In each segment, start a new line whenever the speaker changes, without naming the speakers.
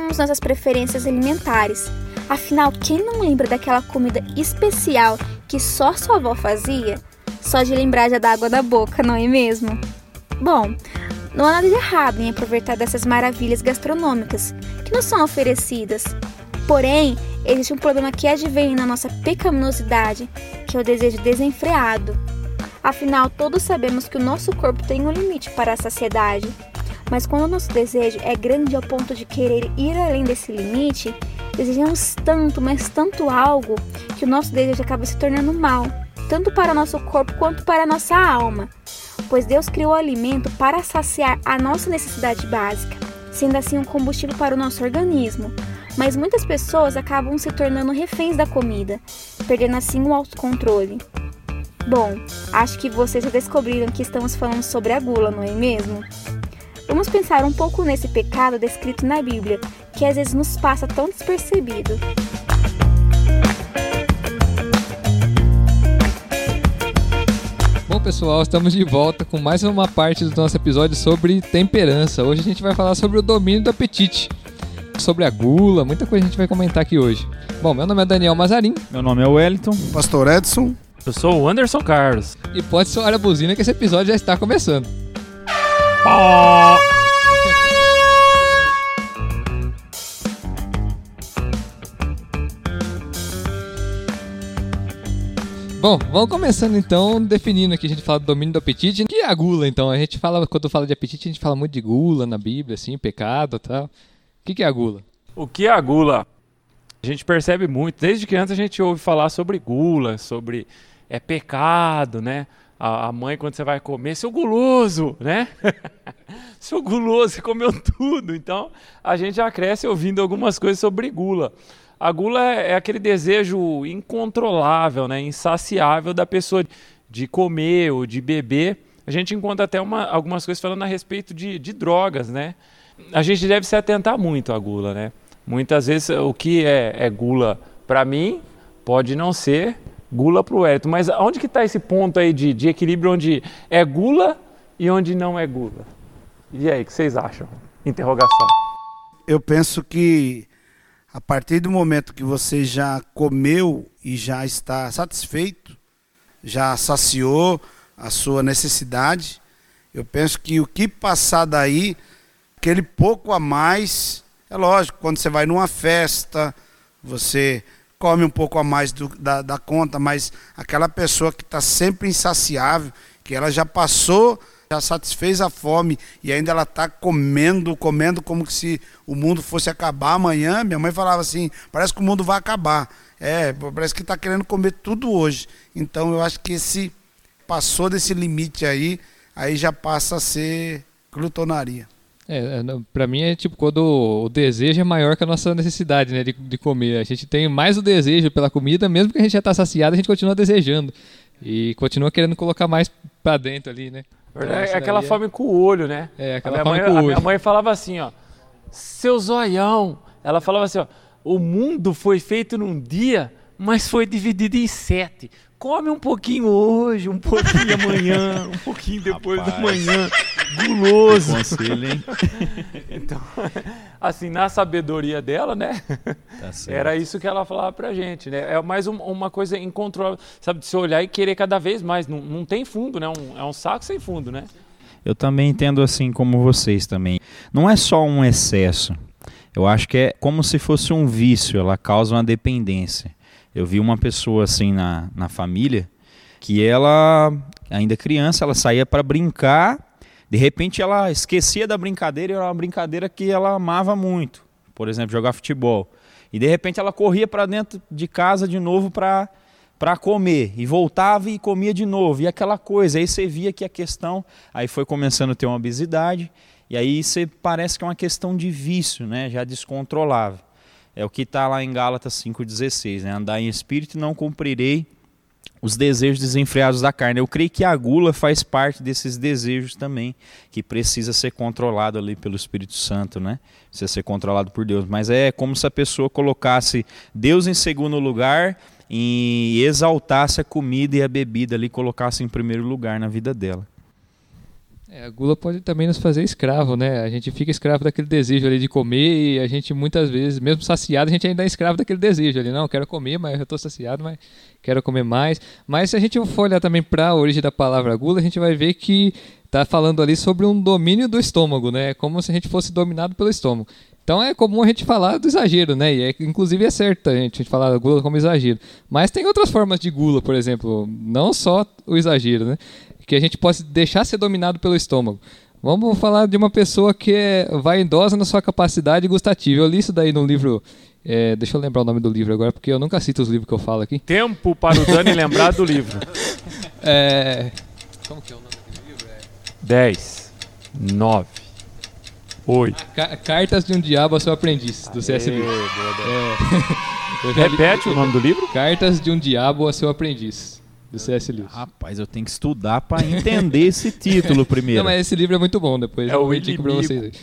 temos nossas preferências alimentares. Afinal, quem não lembra daquela comida especial que só sua avó fazia? Só de lembrar já dá água da boca, não é mesmo? Bom, não há nada de errado em aproveitar dessas maravilhas gastronômicas que nos são oferecidas. Porém, existe um problema que advém na nossa pecaminosidade, que é o desejo desenfreado. Afinal, todos sabemos que o nosso corpo tem um limite para a saciedade. Mas quando o nosso desejo é grande ao ponto de querer ir além desse limite, desejamos tanto, mas tanto algo, que o nosso desejo acaba se tornando mal, tanto para o nosso corpo quanto para a nossa alma. Pois Deus criou o alimento para saciar a nossa necessidade básica, sendo assim um combustível para o nosso organismo. Mas muitas pessoas acabam se tornando reféns da comida, perdendo assim o autocontrole. Bom, acho que vocês já descobriram que estamos falando sobre a gula, não é mesmo? Vamos pensar um pouco nesse pecado descrito na Bíblia, que às vezes nos passa tão despercebido.
Bom, pessoal, estamos de volta com mais uma parte do nosso episódio sobre temperança. Hoje a gente vai falar sobre o domínio do apetite, sobre a gula, muita coisa a gente vai comentar aqui hoje. Bom, meu nome é Daniel Mazarim.
Meu nome é Wellington.
Pastor Edson.
Eu sou o Anderson Carlos.
E pode soar a buzina que esse episódio já está começando. Bom, vamos começando então definindo aqui, a gente fala do domínio do apetite. Que é a gula então? A gente fala, quando fala de apetite, a gente fala muito de gula na Bíblia, assim, pecado e tal. O que é a gula?
O que é a gula? A gente percebe muito, desde que antes a gente ouve falar sobre gula, sobre é pecado, né? A, a mãe, quando você vai comer, seu guloso, né? seu guloso, você comeu tudo. Então, a gente já cresce ouvindo algumas coisas sobre gula. A gula é, é aquele desejo incontrolável, né? insaciável da pessoa de comer ou de beber. A gente encontra até uma, algumas coisas falando a respeito de, de drogas, né? A gente deve se atentar muito à gula, né? Muitas vezes o que é, é gula para mim pode não ser gula para o Wellington. Mas onde que está esse ponto aí de, de equilíbrio onde é gula e onde não é gula? E aí, o que vocês acham? Interrogação.
Eu penso que a partir do momento que você já comeu e já está satisfeito, já saciou a sua necessidade, eu penso que o que passar daí, aquele pouco a mais, é lógico, quando você vai numa festa, você come um pouco a mais do, da, da conta, mas aquela pessoa que está sempre insaciável, que ela já passou, já satisfez a fome e ainda ela está comendo, comendo como se o mundo fosse acabar amanhã. Minha mãe falava assim: parece que o mundo vai acabar. É, parece que está querendo comer tudo hoje. Então eu acho que esse passou desse limite aí, aí já passa a ser glutonaria.
É, é para mim é tipo quando o desejo é maior que a nossa necessidade, né, de, de comer. A gente tem mais o desejo pela comida, mesmo que a gente já está saciado, a gente continua desejando e continua querendo colocar mais para dentro ali, né?
Então, é aquela é... fome com o olho, né?
É, aquela fome mãe, com o olho. A
minha mãe falava assim, ó, seu zoião. Ela falava assim, ó, o mundo foi feito num dia, mas foi dividido em sete come um pouquinho hoje, um pouquinho amanhã, um pouquinho depois Rapaz, da manhã. Guloso.
Conselho, hein?
então, assim, na sabedoria dela, né? Tá era isso que ela falava pra gente, né? É mais um, uma coisa incontrolável, sabe? De se olhar e querer cada vez mais. Não, não tem fundo, né? Um, é um saco sem fundo, né?
Eu também entendo assim como vocês também. Não é só um excesso. Eu acho que é como se fosse um vício, ela causa uma dependência. Eu vi uma pessoa assim na, na família que ela, ainda criança, ela saía para brincar, de repente ela esquecia da brincadeira, era uma brincadeira que ela amava muito, por exemplo, jogar futebol. E de repente ela corria para dentro de casa de novo para para comer. E voltava e comia de novo. E aquela coisa aí você via que a questão aí foi começando a ter uma obesidade. E aí você parece que é uma questão de vício né? Já descontrolável é o que está lá em Gálatas 5,16, né? Andar em espírito e não cumprirei os desejos desenfreados da carne. Eu creio que a gula faz parte desses desejos também, que precisa ser controlado ali pelo Espírito Santo, né? Precisa ser controlado por Deus. Mas é como se a pessoa colocasse Deus em segundo lugar e exaltasse a comida e a bebida ali, colocasse em primeiro lugar na vida dela.
É, a gula pode também nos fazer escravo, né? A gente fica escravo daquele desejo ali de comer e a gente muitas vezes, mesmo saciado, a gente ainda é escravo daquele desejo ali. Não, quero comer, mas eu estou saciado, mas quero comer mais. Mas se a gente for olhar também para a origem da palavra gula, a gente vai ver que está falando ali sobre um domínio do estômago, né? Como se a gente fosse dominado pelo estômago. Então é comum a gente falar do exagero, né? E é, inclusive é certo a gente, a gente falar gula como exagero. Mas tem outras formas de gula, por exemplo, não só o exagero, né? Que a gente possa deixar ser dominado pelo estômago. Vamos falar de uma pessoa que é vaidosa na sua capacidade gustativa. Eu li isso daí no livro. É, deixa eu lembrar o nome do livro agora, porque eu nunca cito os livros que eu falo aqui.
Tempo para o Dani lembrar do livro.
É, como que é o nome do livro? É...
10, 9, 8.
Cartas de um Diabo a seu aprendiz, do C.S. Lewis.
É, Repete li... o nome do livro?
Cartas de um Diabo a seu aprendiz do C.S. Lewis.
Rapaz, eu tenho que estudar para entender esse título primeiro.
Não, mas esse livro é muito bom, depois
é eu indico para vocês.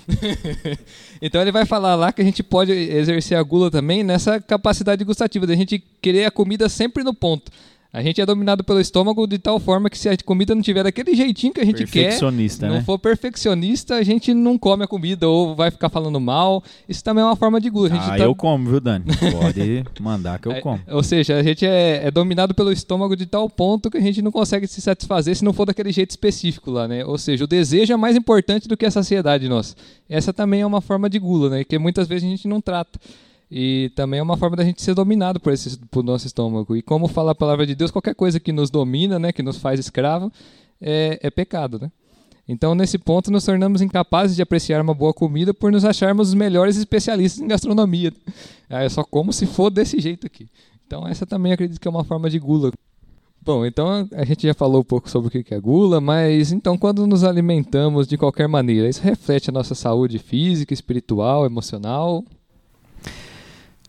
então ele vai falar lá que a gente pode exercer a gula também nessa capacidade gustativa, da gente querer a comida sempre no ponto. A gente é dominado pelo estômago de tal forma que se a comida não tiver daquele jeitinho que a gente quer, não
né?
for perfeccionista, a gente não come a comida ou vai ficar falando mal. Isso também é uma forma de gula.
ah, tá... eu como, viu, Dani? Pode mandar que eu é, como.
ou seja, a gente é, é, dominado pelo estômago de tal ponto que a gente não consegue se satisfazer se não for daquele jeito específico lá, né? Ou seja, o desejo é mais importante do que a saciedade nossa. Essa também é uma forma de gula, né? Que muitas vezes a gente não trata. E também é uma forma da gente ser dominado por, esse, por nosso estômago. E como fala a palavra de Deus, qualquer coisa que nos domina, né, que nos faz escravo, é, é pecado. Né? Então, nesse ponto, nos tornamos incapazes de apreciar uma boa comida por nos acharmos os melhores especialistas em gastronomia. Ah, é só como se for desse jeito aqui. Então, essa também acredito que é uma forma de gula. Bom, então a gente já falou um pouco sobre o que é gula, mas então quando nos alimentamos de qualquer maneira, isso reflete a nossa saúde física, espiritual, emocional?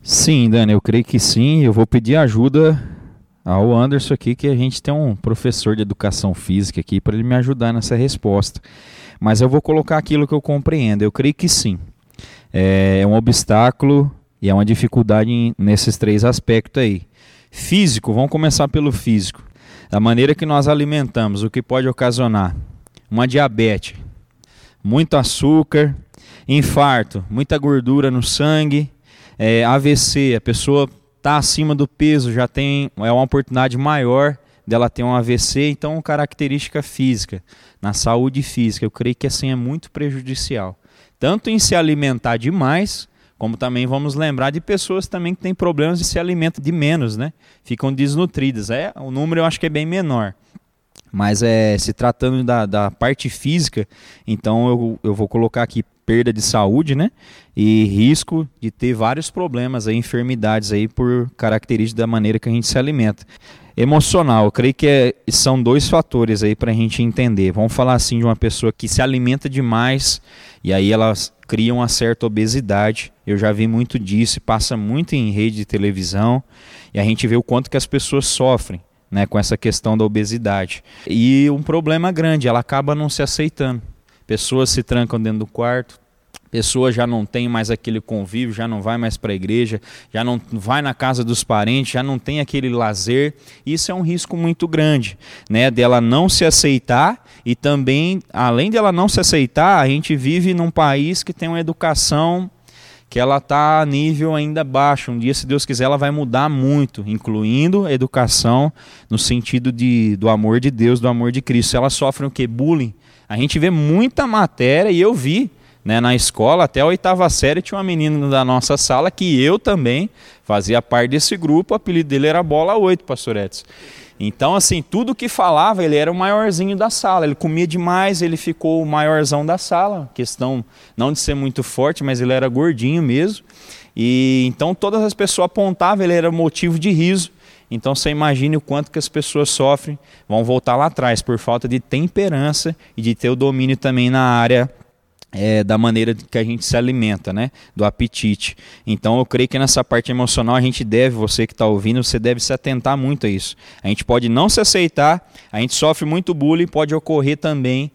Sim, Dani, eu creio que sim. Eu vou pedir ajuda ao Anderson aqui, que a gente tem um professor de educação física aqui para ele me ajudar nessa resposta. Mas eu vou colocar aquilo que eu compreendo. Eu creio que sim. É um obstáculo e é uma dificuldade nesses três aspectos aí. Físico, vamos começar pelo físico. Da maneira que nós alimentamos, o que pode ocasionar uma diabetes, muito açúcar, infarto, muita gordura no sangue, é, AVC, a pessoa está acima do peso, já tem é uma oportunidade maior dela ter um AVC, então característica física, na saúde física, eu creio que assim é muito prejudicial. Tanto em se alimentar demais, como também vamos lembrar de pessoas também que têm problemas de se alimentar de menos, né? Ficam desnutridas. É, o número eu acho que é bem menor. Mas é se tratando da, da parte física, então eu, eu vou colocar aqui perda de saúde, né? E risco de ter vários problemas aí, enfermidades aí por características da maneira que a gente se alimenta. Emocional, eu creio que é, são dois fatores aí para a gente entender. Vamos falar assim de uma pessoa que se alimenta demais e aí elas criam uma certa obesidade. Eu já vi muito disso, passa muito em rede de televisão e a gente vê o quanto que as pessoas sofrem. Né, com essa questão da obesidade. E um problema grande, ela acaba não se aceitando. Pessoas se trancam dentro do quarto, pessoa já não tem mais aquele convívio, já não vai mais para a igreja, já não vai na casa dos parentes, já não tem aquele lazer. Isso é um risco muito grande, né, dela não se aceitar e também, além dela não se aceitar, a gente vive num país que tem uma educação que ela está a nível ainda baixo. Um dia, se Deus quiser, ela vai mudar muito, incluindo a educação no sentido de, do amor de Deus, do amor de Cristo. Ela sofre o que? Bullying a gente vê muita matéria e eu vi né, na escola, até a oitava série, tinha uma menina da nossa sala que eu também fazia parte desse grupo, o apelido dele era Bola 8, pastor Edson. Então, assim, tudo que falava, ele era o maiorzinho da sala. Ele comia demais, ele ficou o maiorzão da sala. Questão não de ser muito forte, mas ele era gordinho mesmo. E então todas as pessoas apontavam, ele era motivo de riso. Então você imagine o quanto que as pessoas sofrem, vão voltar lá atrás por falta de temperança e de ter o domínio também na área é, da maneira que a gente se alimenta, né? Do apetite. Então eu creio que nessa parte emocional a gente deve, você que está ouvindo, você deve se atentar muito a isso. A gente pode não se aceitar, a gente sofre muito bullying, pode ocorrer também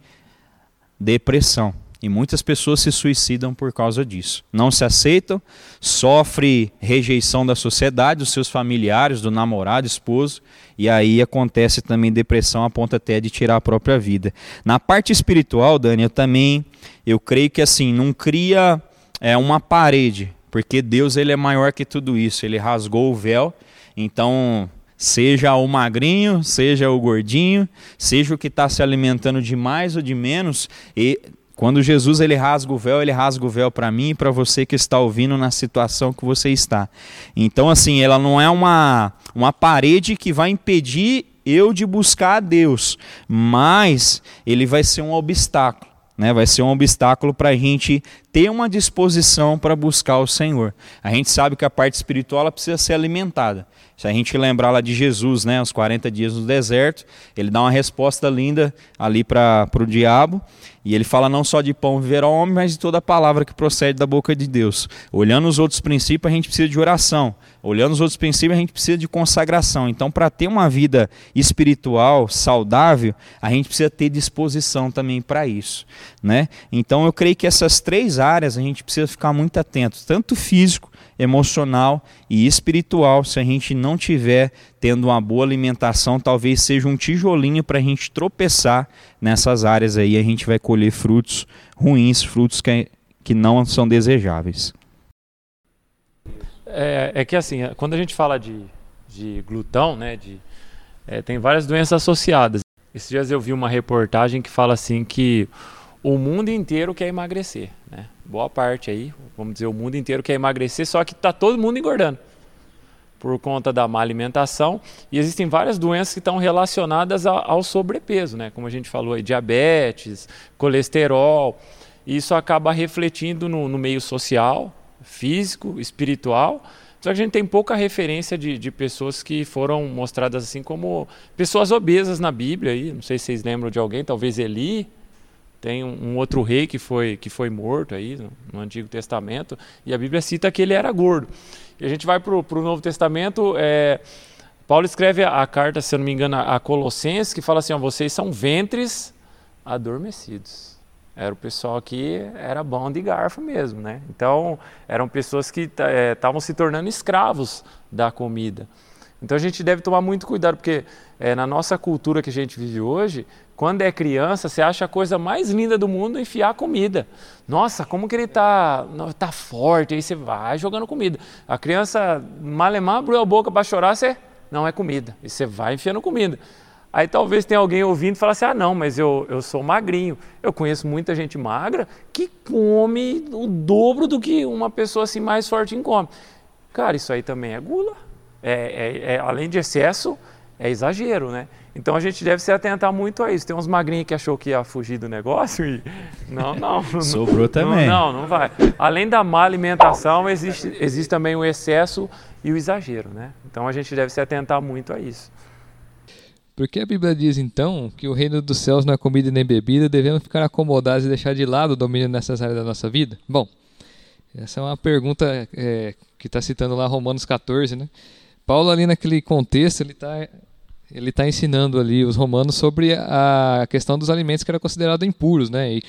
depressão. E muitas pessoas se suicidam por causa disso. Não se aceitam, sofre rejeição da sociedade, dos seus familiares, do namorado, esposo, e aí acontece também depressão a ponto até de tirar a própria vida. Na parte espiritual, Dani, eu também, eu creio que assim, não cria é, uma parede, porque Deus ele é maior que tudo isso, ele rasgou o véu, então seja o magrinho, seja o gordinho, seja o que está se alimentando de mais ou de menos, e quando Jesus ele rasga o véu, ele rasga o véu para mim e para você que está ouvindo na situação que você está. Então assim, ela não é uma uma parede que vai impedir eu de buscar a Deus, mas ele vai ser um obstáculo. Né, vai ser um obstáculo para a gente ter uma disposição para buscar o Senhor. A gente sabe que a parte espiritual precisa ser alimentada. Se a gente lembrar lá de Jesus, né, os 40 dias no deserto, ele dá uma resposta linda ali para o diabo. E ele fala não só de pão viver ao homem, mas de toda a palavra que procede da boca de Deus. Olhando os outros princípios, a gente precisa de oração. Olhando os outros princípios, a gente precisa de consagração. Então, para ter uma vida espiritual, saudável, a gente precisa ter disposição também para isso. Né? Então, eu creio que essas três áreas a gente precisa ficar muito atento, tanto físico emocional e espiritual. Se a gente não tiver tendo uma boa alimentação, talvez seja um tijolinho para a gente tropeçar nessas áreas aí. A gente vai colher frutos ruins, frutos que, que não são desejáveis.
É, é que assim, quando a gente fala de, de glutão, né, de, é, tem várias doenças associadas. Esses dias eu vi uma reportagem que fala assim que o mundo inteiro quer emagrecer, né? Boa parte aí, vamos dizer, o mundo inteiro quer emagrecer, só que está todo mundo engordando por conta da má alimentação e existem várias doenças que estão relacionadas ao sobrepeso, né? Como a gente falou aí, diabetes, colesterol. Isso acaba refletindo no, no meio social, físico, espiritual. Só que a gente tem pouca referência de, de, pessoas que foram mostradas assim como pessoas obesas na Bíblia. Aí. Não sei se vocês lembram de alguém, talvez Eli, tem um, um, outro rei que foi, que foi morto aí no, no, Antigo Testamento, e a Bíblia cita que ele era gordo. E a gente vai para o Novo Testamento, é, Paulo escreve a, a, carta, se eu não me engano, a Colossenses, que fala assim: ó, vocês são ventres adormecidos. Era o pessoal que era bom de garfo mesmo, né? Então, eram pessoas que estavam é, se tornando escravos da comida. Então a gente deve tomar muito cuidado, porque é, na nossa cultura que a gente vive hoje, quando é criança, você acha a coisa mais linda do mundo enfiar comida. Nossa, como que ele está tá forte, aí você vai jogando comida. A criança, malemar, abriu a boca para chorar, você, não é comida, e você vai enfiando comida. Aí talvez tenha alguém ouvindo e fala assim, ah não, mas eu, eu sou magrinho. Eu conheço muita gente magra que come o dobro do que uma pessoa assim mais forte come. Cara, isso aí também é gula. É, é, é além de excesso, é exagero, né? Então a gente deve se atentar muito a isso. Tem uns magrinhos que achou que ia fugir do negócio e. Não, não.
Sobrou também.
Não, não, vai. Além da má alimentação, existe, existe também o excesso e o exagero, né? Então a gente deve se atentar muito a isso.
Porque a Bíblia diz então que o reino dos céus não é comida nem bebida, devemos ficar acomodados e deixar de lado o domínio nessas áreas da nossa vida? Bom, essa é uma pergunta é, que está citando lá Romanos 14, né? Paulo ali naquele contexto ele está ele está ensinando ali os romanos sobre a questão dos alimentos que eram considerados impuros, né? E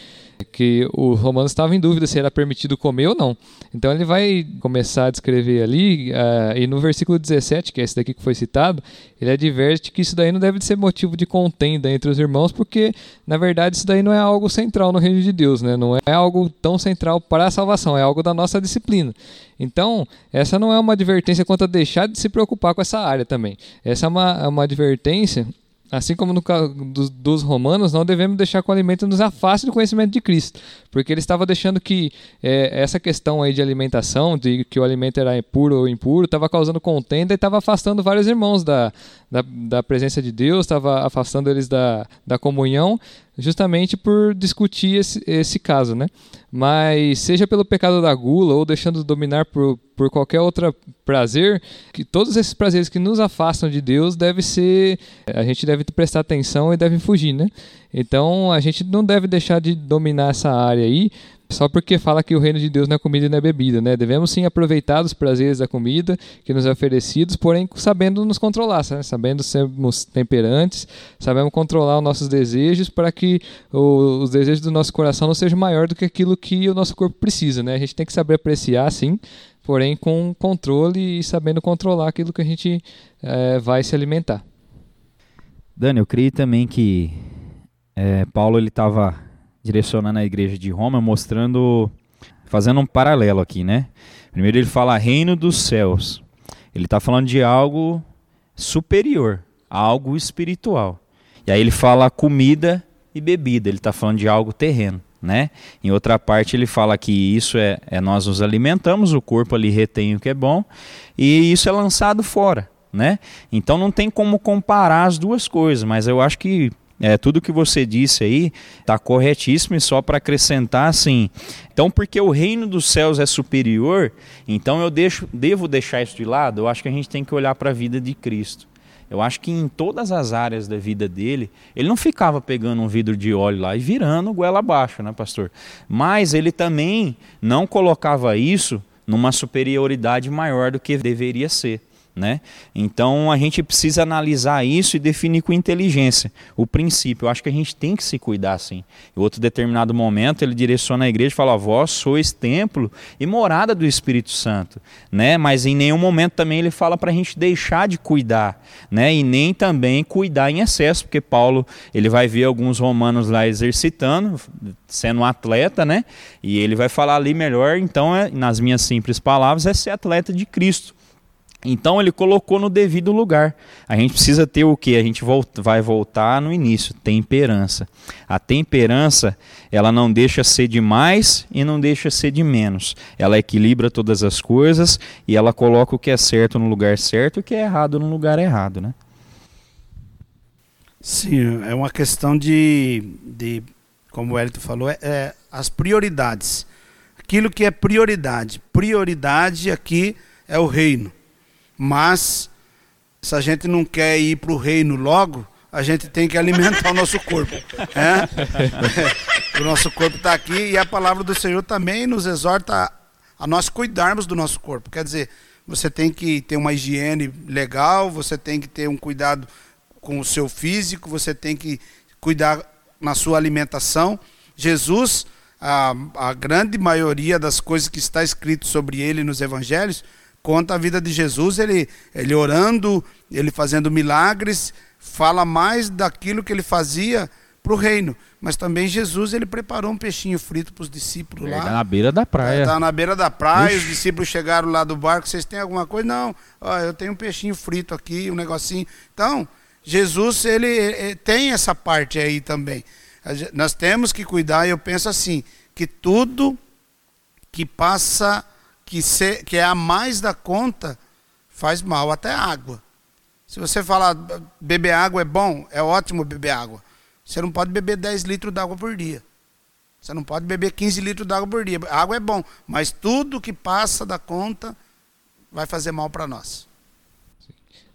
que os romanos estavam em dúvida se era permitido comer ou não. Então ele vai começar a descrever ali, uh, e no versículo 17, que é esse daqui que foi citado, ele adverte que isso daí não deve ser motivo de contenda entre os irmãos, porque na verdade isso daí não é algo central no reino de Deus, né? não é algo tão central para a salvação, é algo da nossa disciplina. Então, essa não é uma advertência quanto a deixar de se preocupar com essa área também. Essa é uma, é uma advertência Assim como no caso dos, romanos, não devemos deixar que o alimento nos afaste do conhecimento de Cristo, porque ele estava deixando que é, essa questão aí de alimentação, de que o alimento era puro ou impuro, estava causando contenda e estava afastando vários irmãos da, da, da presença de Deus, estava afastando eles da, da comunhão, justamente por discutir esse, esse caso, né? Mas seja pelo pecado da gula ou deixando dominar por, por qualquer outro prazer, que todos esses prazeres que nos afastam de Deus deve ser, a gente deve prestar atenção e deve fugir, né? Então a gente não deve deixar de dominar essa área aí, só porque fala que o reino de Deus não é comida e não é bebida, né? Devemos sim aproveitar os prazeres da comida que nos é oferecidos, porém sabendo nos controlar, sabendo sermos temperantes, sabendo controlar os nossos desejos para que o, os desejos do nosso coração não sejam maior do que aquilo que o nosso corpo precisa, né? A gente tem que saber apreciar, sim, porém com controle e sabendo controlar aquilo que a gente é, vai se alimentar.
Dani, eu creio também que é, Paulo ele estava direcionando a igreja de Roma, mostrando, fazendo um paralelo aqui, né? Primeiro ele fala reino dos céus. Ele está falando de algo superior, algo espiritual. E aí ele fala comida e bebida. Ele está falando de algo terreno né? Em outra parte ele fala que isso é, é nós nos alimentamos, o corpo ali retém o que é bom e isso é lançado fora, né? Então não tem como comparar as duas coisas, mas eu acho que é, tudo que você disse aí está corretíssimo e só para acrescentar assim. Então, porque o reino dos céus é superior, então eu deixo, devo deixar isso de lado. Eu acho que a gente tem que olhar para a vida de Cristo. Eu acho que em todas as áreas da vida dele, ele não ficava pegando um vidro de óleo lá e virando goela abaixo, né, pastor? Mas ele também não colocava isso numa superioridade maior do que deveria ser. Né? Então a gente precisa analisar isso e definir com inteligência o princípio. Eu acho que a gente tem que se cuidar assim. Em outro determinado momento ele direciona a igreja e fala: "Vós sois templo e morada do Espírito Santo", né? Mas em nenhum momento também ele fala para a gente deixar de cuidar, né? E nem também cuidar em excesso, porque Paulo ele vai ver alguns romanos lá exercitando, sendo um atleta, né? E ele vai falar ali melhor. Então, é, nas minhas simples palavras, é ser atleta de Cristo. Então ele colocou no devido lugar. A gente precisa ter o que? A gente vai voltar no início, temperança. A temperança, ela não deixa ser de mais e não deixa ser de menos. Ela equilibra todas as coisas e ela coloca o que é certo no lugar certo e o que é errado no lugar errado, né?
Sim, é uma questão de, de como o Elito falou, é, é as prioridades. Aquilo que é prioridade. Prioridade aqui é o reino. Mas, se a gente não quer ir para o reino logo, a gente tem que alimentar o nosso corpo. É? o nosso corpo está aqui e a palavra do Senhor também nos exorta a nós cuidarmos do nosso corpo. Quer dizer, você tem que ter uma higiene legal, você tem que ter um cuidado com o seu físico, você tem que cuidar na sua alimentação. Jesus, a, a grande maioria das coisas que está escrito sobre ele nos evangelhos, conta a vida de Jesus, ele, ele orando, ele fazendo milagres, fala mais daquilo que ele fazia para o reino. Mas também Jesus ele preparou um peixinho frito para os discípulos lá.
Na beira da praia.
Estava na beira da praia, Ixi. os discípulos chegaram lá do barco, vocês têm alguma coisa? Não, ó, eu tenho um peixinho frito aqui, um negocinho. Então, Jesus ele, ele tem essa parte aí também. Nós temos que cuidar, eu penso assim, que tudo que passa que, que é a mais da conta faz mal, até água. Se você falar beber água é bom, é ótimo beber água. Você não pode beber 10 litros d'água por dia. Você não pode beber 15 litros d'água por dia. água é bom, mas tudo que passa da conta vai fazer mal para nós.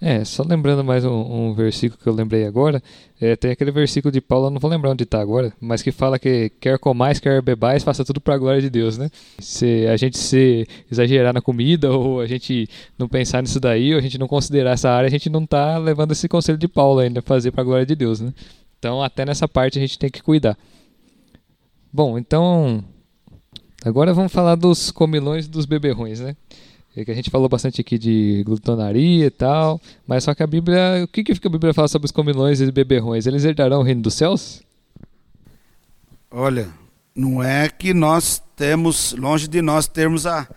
É, só lembrando mais um, um, versículo que eu lembrei agora, é, tem aquele versículo de Paulo, não vou lembrar onde está agora, mas que fala que quer comais, quer bebais, faça tudo para a glória de Deus, né? Se a gente se exagerar na comida, ou a gente não pensar nisso daí, ou a gente não considerar essa área, a gente não está levando esse conselho de Paulo ainda, fazer para a glória de Deus, né? Então, até nessa parte a gente tem que cuidar. Bom, então, agora vamos falar dos comilões dos beberrões, né? É que a gente falou bastante aqui de glutonaria e tal, mas só que a Bíblia, o que, que a Bíblia fala sobre os comilões e beberrões? Eles herdarão o reino dos céus?
Olha, não é que nós temos, longe de nós termos a,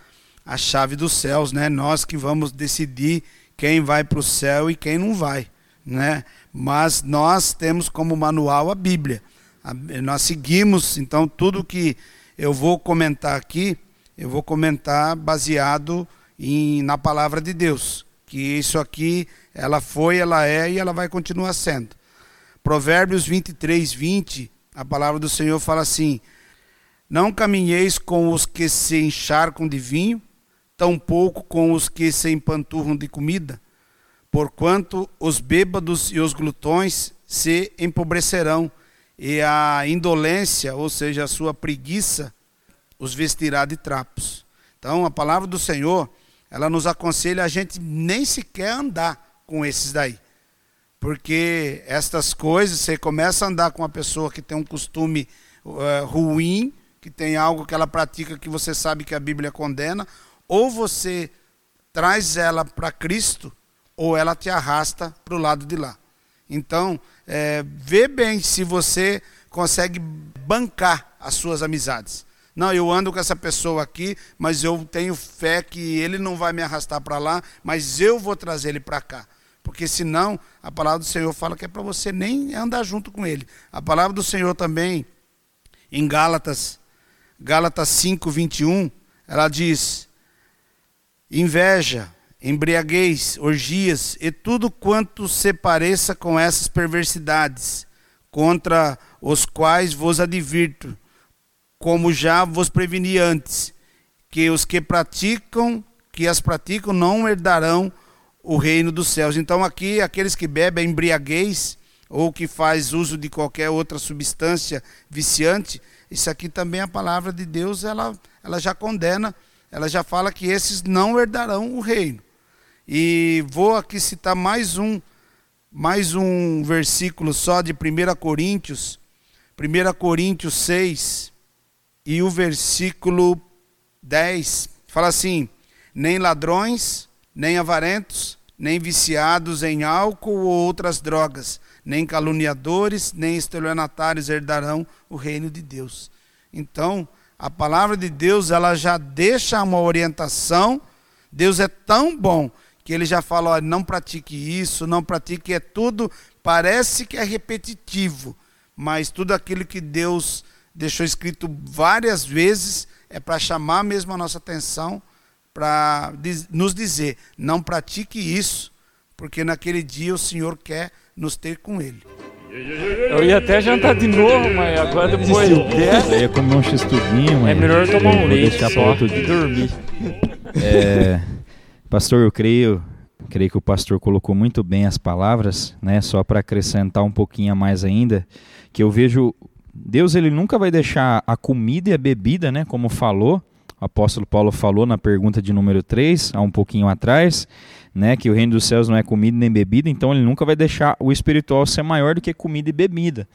a chave dos céus, né? Nós que vamos decidir quem vai para o céu e quem não vai, né? Mas nós temos como manual a Bíblia. A, nós seguimos, então tudo que eu vou comentar aqui, eu vou comentar baseado em, na palavra de Deus, que isso aqui ela foi, ela é e ela vai continuar sendo. Provérbios 23, 20, a palavra do Senhor fala assim: Não caminheis com os que se encharcam de vinho, tampouco com os que se empanturram de comida, porquanto os bêbados e os glutões se empobrecerão, e a indolência, ou seja, a sua preguiça, os vestirá de trapos. Então, a palavra do Senhor, ela nos aconselha a gente nem sequer andar com esses daí. Porque estas coisas, você começa a andar com uma pessoa que tem um costume uh, ruim, que tem algo que ela pratica que você sabe que a Bíblia condena, ou você traz ela para Cristo, ou ela te arrasta para o lado de lá. Então, é, vê bem se você consegue bancar as suas amizades. Não, eu ando com essa pessoa aqui, mas eu tenho fé que ele não vai me arrastar para lá, mas eu vou trazer ele para cá. Porque senão, a palavra do Senhor fala que é para você nem andar junto com ele. A palavra do Senhor também, em Gálatas Gálatas 5, 21, ela diz: inveja, embriaguez, orgias e tudo quanto se pareça com essas perversidades, contra os quais vos advirto, como já vos preveni antes, que os que praticam, que as praticam, não herdarão o reino dos céus. Então aqui aqueles que bebem embriaguez ou que faz uso de qualquer outra substância viciante, isso aqui também a palavra de Deus, ela, ela já condena, ela já fala que esses não herdarão o reino. E vou aqui citar mais um, mais um versículo só de 1 Coríntios, 1 Coríntios 6, e o versículo 10, fala assim: nem ladrões, nem avarentos, nem viciados em álcool ou outras drogas, nem caluniadores, nem estelionatários herdarão o reino de Deus. Então, a palavra de Deus, ela já deixa uma orientação. Deus é tão bom que ele já fala, olha, não pratique isso, não pratique, é tudo, parece que é repetitivo, mas tudo aquilo que Deus deixou escrito várias vezes é para chamar mesmo a nossa atenção, para nos dizer, não pratique isso, porque naquele dia o Senhor quer nos ter com Ele.
Eu ia até jantar de novo, mas agora depois dessa...
Eu ia comer um x-tubinho,
É melhor tomar um leite só e dormir.
É, pastor, eu creio, creio que o pastor colocou muito bem as palavras, né? Só para acrescentar um pouquinho a mais ainda, que eu vejo Deus ele nunca vai deixar a comida e a bebida, né, como falou, o apóstolo Paulo falou na pergunta de número 3, há um pouquinho atrás, né, que o reino dos céus não é comida nem bebida, então ele nunca vai deixar o espiritual ser maior do que comida e bebida.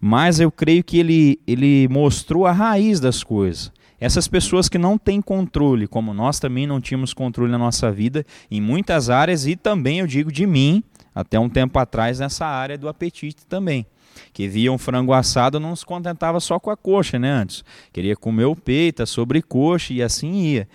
Mas eu creio que ele, ele mostrou a raiz das coisas. Essas pessoas que não têm controle, como nós também não tínhamos controle na nossa vida, em muitas áreas, e também eu digo de mim, até um tempo atrás, nessa área do apetite também. Que via um frango assado não se contentava só com a coxa, né? Antes queria comer o peito, a sobrecoxa e assim ia.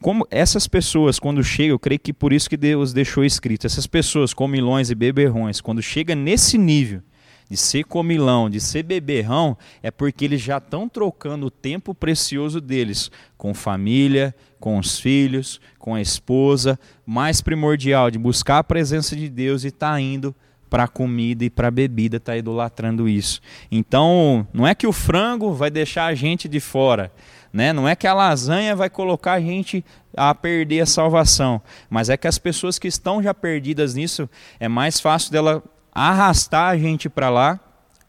Como essas pessoas, quando chegam, eu creio que por isso que Deus deixou escrito, essas pessoas, comilões e beberrões, quando chega nesse nível de ser comilão, de ser beberrão, é porque eles já estão trocando o tempo precioso deles com família, com os filhos, com a esposa, mais primordial, de buscar a presença de Deus e tá indo para comida e para bebida, está idolatrando isso. Então, não é que o frango vai deixar a gente de fora, né? não é que a lasanha vai colocar a gente a perder a salvação, mas é que as pessoas que estão já perdidas nisso, é mais fácil dela arrastar a gente para lá.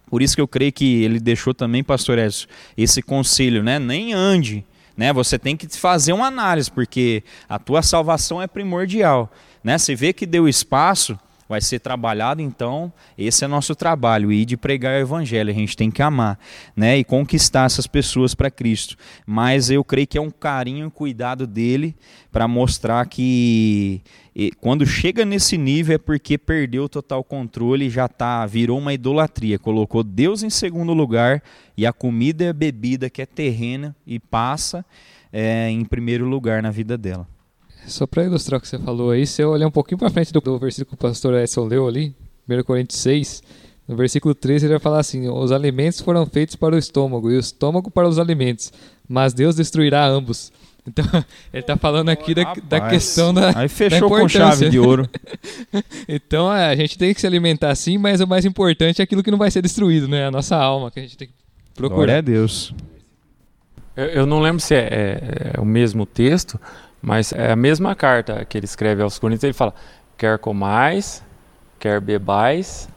Por isso que eu creio que ele deixou também, pastor Edson, esse conselho, né? Nem ande, né? Você tem que fazer uma análise, porque a tua salvação é primordial, né? Você vê que deu espaço, vai ser trabalhado, então esse é nosso trabalho, ir de pregar o evangelho, a gente tem que amar, né, e conquistar essas pessoas para Cristo. Mas eu creio que é um carinho e cuidado dele para mostrar que quando chega nesse nível é porque perdeu o total controle e já tá virou uma idolatria, colocou Deus em segundo lugar e a comida e a bebida que é terrena e passa é, em primeiro lugar na vida dela.
Só para ilustrar o que você falou aí, se eu olhar um pouquinho para frente do, do versículo que o pastor Edson leu ali, 1 Coríntios 6, no versículo 13 ele vai falar assim: Os alimentos foram feitos para o estômago, e o estômago para os alimentos, mas Deus destruirá ambos. Então, ele está falando aqui da, da questão da.
Aí fechou com
importância.
chave de ouro.
Então, é, a gente tem que se alimentar sim, mas o mais importante é aquilo que não vai ser destruído, né? A nossa alma, que a gente tem que
Glória
procurar.
a Deus.
Eu, eu não lembro se é, é- é o mesmo texto, mas é a mesma carta que ele escreve aos Coríntios. Ele fala: quer comais, quer bebais,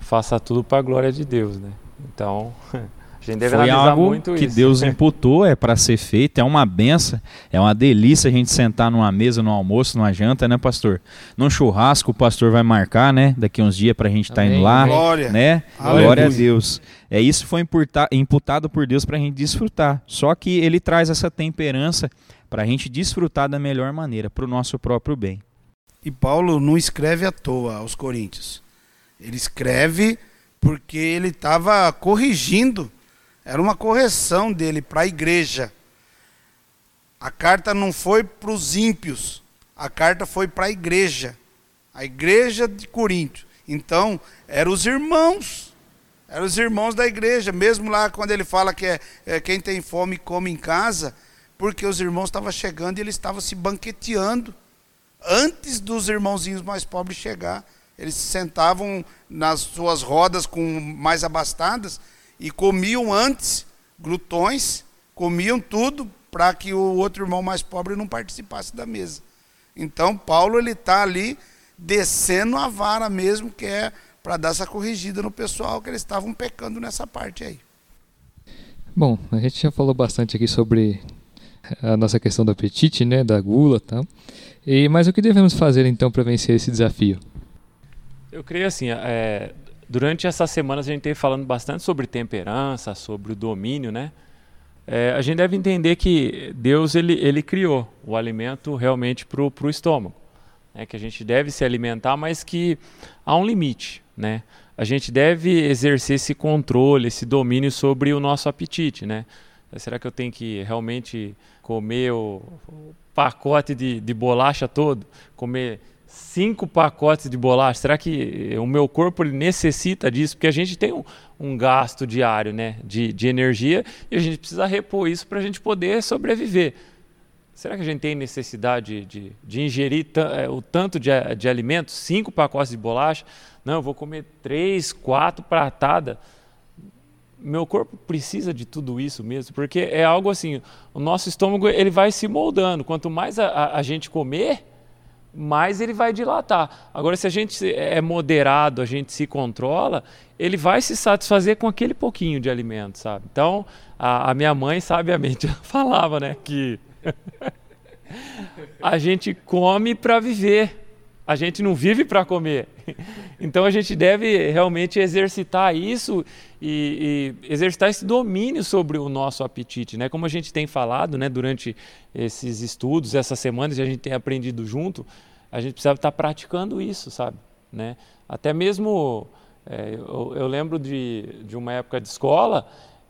faça tudo para a glória de Deus, né? Então, a gente deve
Foi
analisar
algo
muito
que
isso.
Deus imputou, é para ser feito, é uma benção, é uma delícia a gente sentar numa mesa, no almoço, numa janta, né, pastor? Num churrasco, o pastor vai marcar, né? Daqui uns dias para a gente estar
Amém,
indo lá.
Glória.
né?
Aleluia.
Glória a Deus. É isso foi imputa- imputado por Deus para a gente desfrutar. Só que Ele traz essa temperança para a gente desfrutar da melhor maneira, para o nosso próprio bem.
E Paulo não escreve à toa aos Coríntios. Ele escreve porque ele estava corrigindo. Era uma correção dele para a igreja. A carta não foi para os ímpios. A carta foi para a igreja. A igreja de Corinto. Então, eram os irmãos. Eram os irmãos da igreja. Mesmo lá quando ele fala que é, é quem tem fome come em casa. Porque os irmãos estavam chegando e eles estavam se banqueteando antes dos irmãozinhos mais pobres chegar. Eles se sentavam nas suas rodas com mais abastadas e comiam antes, glutões, comiam tudo para que o outro irmão mais pobre não participasse da mesa. Então Paulo ele está ali descendo a vara mesmo, que é para dar essa corrigida no pessoal que eles estavam pecando nessa parte aí.
Bom, a gente já falou bastante aqui sobre a nossa questão do apetite, né, da gula, tá? E mas o que devemos fazer então para vencer esse desafio?
Eu creio assim, é, durante essas semanas a gente teve falando bastante sobre temperança, sobre o domínio, né? É, a gente deve entender que Deus ele, ele criou o alimento realmente para o estômago, né? que a gente deve se alimentar, mas que há um limite, né? A gente deve exercer esse controle, esse domínio sobre o nosso apetite, né? Será que eu tenho que realmente comer o, o pacote de, de bolacha todo? Comer cinco pacotes de bolacha? Será que o meu corpo necessita disso? Porque a gente tem um, um gasto diário né, de, de energia e a gente precisa repor isso para a gente poder sobreviver. Será que a gente tem necessidade de, de ingerir é, o tanto de, de alimentos? Cinco pacotes de bolacha? Não, eu vou comer três, quatro pratadas meu corpo precisa de tudo isso mesmo, porque é algo assim, o nosso estômago ele vai se moldando. Quanto mais a, a, gente comer, mais ele vai dilatar. Agora, se a gente é moderado, a gente se controla, ele vai se satisfazer com aquele pouquinho de alimento, sabe? Então, a, a minha mãe sabiamente falava, né, que a gente come para viver. A gente não vive para comer. Então a gente deve realmente exercitar isso e, e, exercitar esse domínio sobre o nosso apetite, né? Como a gente tem falado, né, durante esses estudos, essas semanas, a gente tem aprendido junto, a gente precisa estar praticando isso, sabe? Né? Até mesmo é, eu, eu, lembro de, de uma época de escola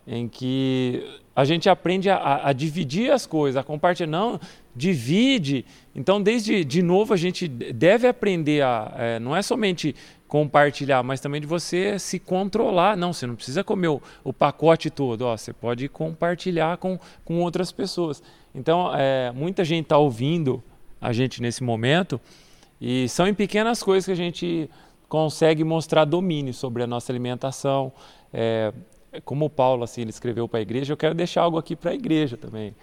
em que a gente aprende a, a, dividir as coisas, a compartilhar. Não, divide. Então, desde de novo, a gente deve aprender a. É, não é somente compartilhar, mas também de você se controlar. Não, você não precisa comer o, o pacote todo. Ó, você pode compartilhar com, com outras pessoas. Então, é, muita gente está ouvindo a gente nesse momento e são em pequenas coisas que a gente consegue mostrar domínio sobre a nossa alimentação. É, como o Paulo assim, ele escreveu para a igreja, eu quero deixar algo aqui para a igreja também.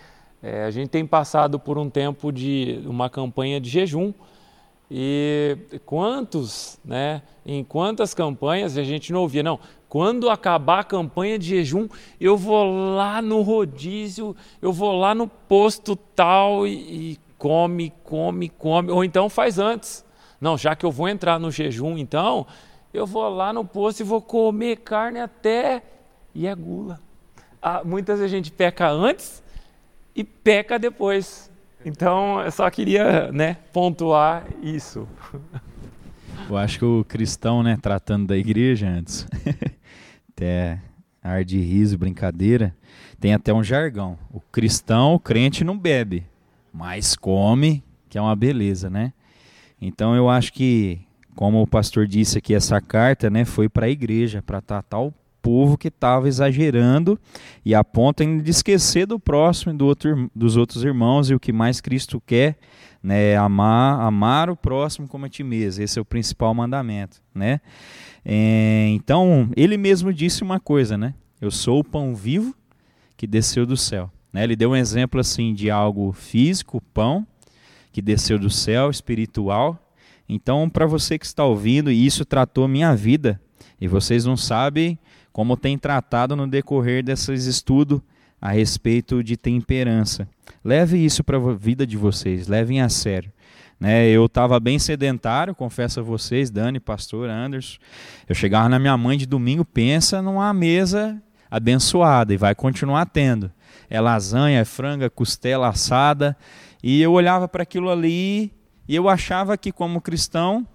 É, a gente tem passado por um tempo de uma campanha de jejum e quantos, né, em quantas campanhas a gente não ouvia, não, quando acabar a campanha de jejum, eu vou lá no rodízio, eu vou lá no posto tal e, e come, come, come, ou então faz antes. Não, já que eu vou entrar no jejum, então, eu vou lá no posto e vou comer carne até e é gula. Ah, muitas vezes a gente peca antes e peca depois. Então, eu só queria né, pontuar isso.
Eu acho que o cristão, né, tratando da igreja antes, até ar de riso, brincadeira, tem até um jargão. O cristão, o crente não bebe, mas come, que é uma beleza, né? Então eu acho que, como o pastor disse aqui, essa carta, né, foi para a igreja, para tratar o povo que estava exagerando e a ponto de esquecer do próximo e do outro, dos outros irmãos e o que mais Cristo quer, né, amar, amar o próximo como a ti mesmo. Esse é o principal mandamento, né? É, então, ele mesmo disse uma coisa, né? Eu sou o pão vivo que desceu do céu. Né? Ele deu um exemplo assim de algo físico, pão, que desceu do céu, espiritual. Então, para você que está ouvindo, e isso tratou minha vida, e vocês não sabem como tem tratado no decorrer desses estudos a respeito de temperança. Leve isso para a vida de vocês, levem a sério. Né, eu estava bem sedentário, confesso a vocês, Dani, pastor, Anderson. Eu chegava na minha mãe de domingo, pensa numa mesa abençoada e vai continuar tendo. É lasanha, é franga, costela assada. E eu olhava para aquilo ali e eu achava que, como cristão,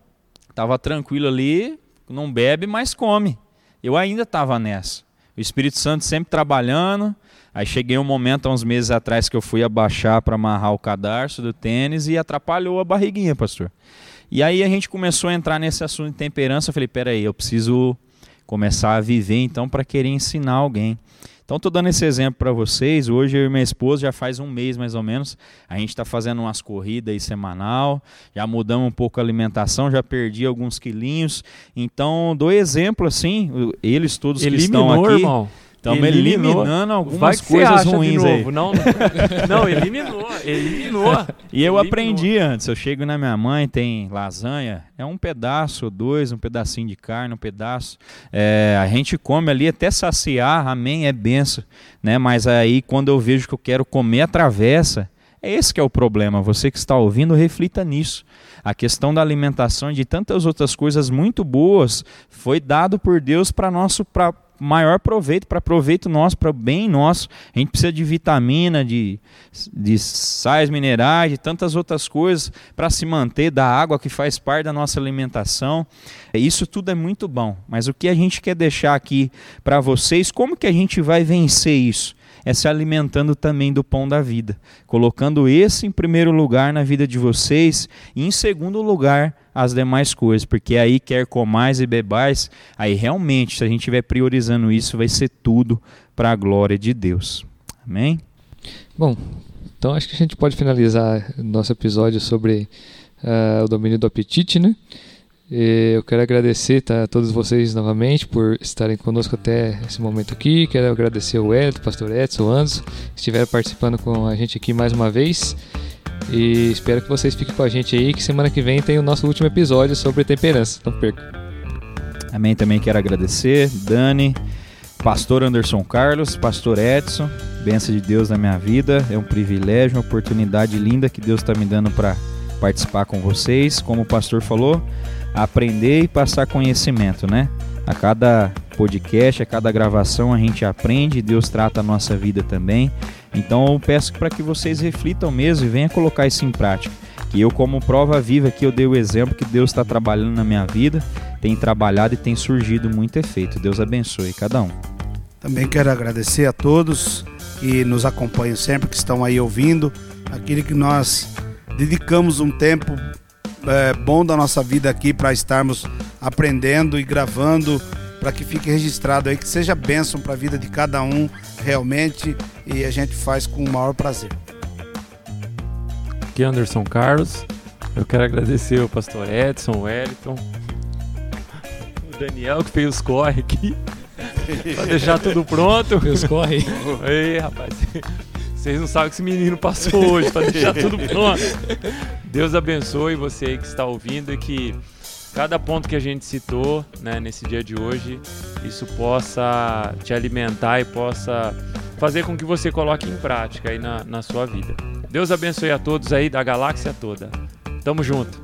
estava tranquilo ali, não bebe, mas come. Eu ainda estava nessa. O Espírito Santo sempre trabalhando, Aí cheguei um momento, há uns meses atrás, que eu fui abaixar para amarrar o cadarço do tênis e atrapalhou a barriguinha, pastor. E aí a gente começou a entrar nesse assunto de temperança. Eu falei, peraí, eu preciso começar a viver então para querer ensinar alguém. Então, estou dando esse exemplo para vocês. Hoje, eu e minha esposa, já faz um mês mais ou menos, a gente está fazendo umas corridas aí semanal, já mudamos um pouco a alimentação, já perdi alguns quilinhos. Então, dou exemplo assim, eles todos que estão aqui. Irmão Estamos eliminando algumas coisas ruins aí.
Não, não, eliminou, eliminou.
E eu eliminou. aprendi antes. Eu chego na minha mãe, tem lasanha, é um pedaço, dois, um pedacinho de carne, um pedaço. É, a gente come ali até saciar, amém, é benção. Né? Mas aí quando eu vejo que eu quero comer a travessa, é esse que é o problema. Você que está ouvindo, reflita nisso. A questão da alimentação e de tantas outras coisas muito boas foi dado por Deus para nosso pra, maior proveito, para proveito nosso, para bem nosso. A gente precisa de vitamina, de, de sais minerais, de tantas outras coisas para se manter, da água que faz parte da nossa alimentação. Isso tudo é muito bom, mas o que a gente quer deixar aqui para vocês, como que a gente vai vencer isso? É se alimentando também do pão da vida, colocando esse em primeiro lugar na vida de vocês e em segundo lugar as demais coisas, porque aí quer comais e bebais, aí realmente, se a gente estiver priorizando isso, vai ser tudo para a glória de Deus. Amém?
Bom, então acho que a gente pode finalizar nosso episódio sobre uh, o domínio do apetite, né? Eu quero agradecer tá, a todos vocês novamente por estarem conosco até esse momento aqui. Quero agradecer o Edson, o pastor Edson, o Anderson, que estiveram participando com a gente aqui mais uma vez. E espero que vocês fiquem com a gente aí, que semana que vem tem o nosso último episódio sobre temperança. Não perca.
Amém. Também quero agradecer, Dani, pastor Anderson Carlos, pastor Edson. Benção de Deus na minha vida. É um privilégio, uma oportunidade linda que Deus está me dando para participar com vocês. Como o pastor falou, aprender e passar conhecimento, né? A cada podcast, a cada gravação a gente aprende, Deus trata a nossa vida também. Então eu peço para que vocês reflitam mesmo e venham colocar isso em prática. Que eu, como prova viva, que eu dei o exemplo que Deus está trabalhando na minha vida, tem trabalhado e tem surgido muito efeito. Deus abençoe cada um.
Também quero agradecer a todos que nos acompanham sempre, que estão aí ouvindo, aquele que nós dedicamos um tempo é, bom da nossa vida aqui para estarmos aprendendo e gravando para que fique registrado aí, que seja bênção para a vida de cada um realmente e a gente faz com o maior prazer.
Aqui é Anderson Carlos, eu quero agradecer o pastor Edson, o Wellington, o Daniel que fez os corre aqui, para deixar tudo pronto.
Fez corre.
Ei, rapaz. Vocês não sabem o que esse menino passou hoje para deixar tudo pronto. Deus abençoe você aí que está ouvindo e que cada ponto que a gente citou né, nesse dia de hoje, isso possa te alimentar e possa fazer com que você coloque em prática aí na, na sua vida. Deus abençoe a todos aí da galáxia toda. Tamo junto.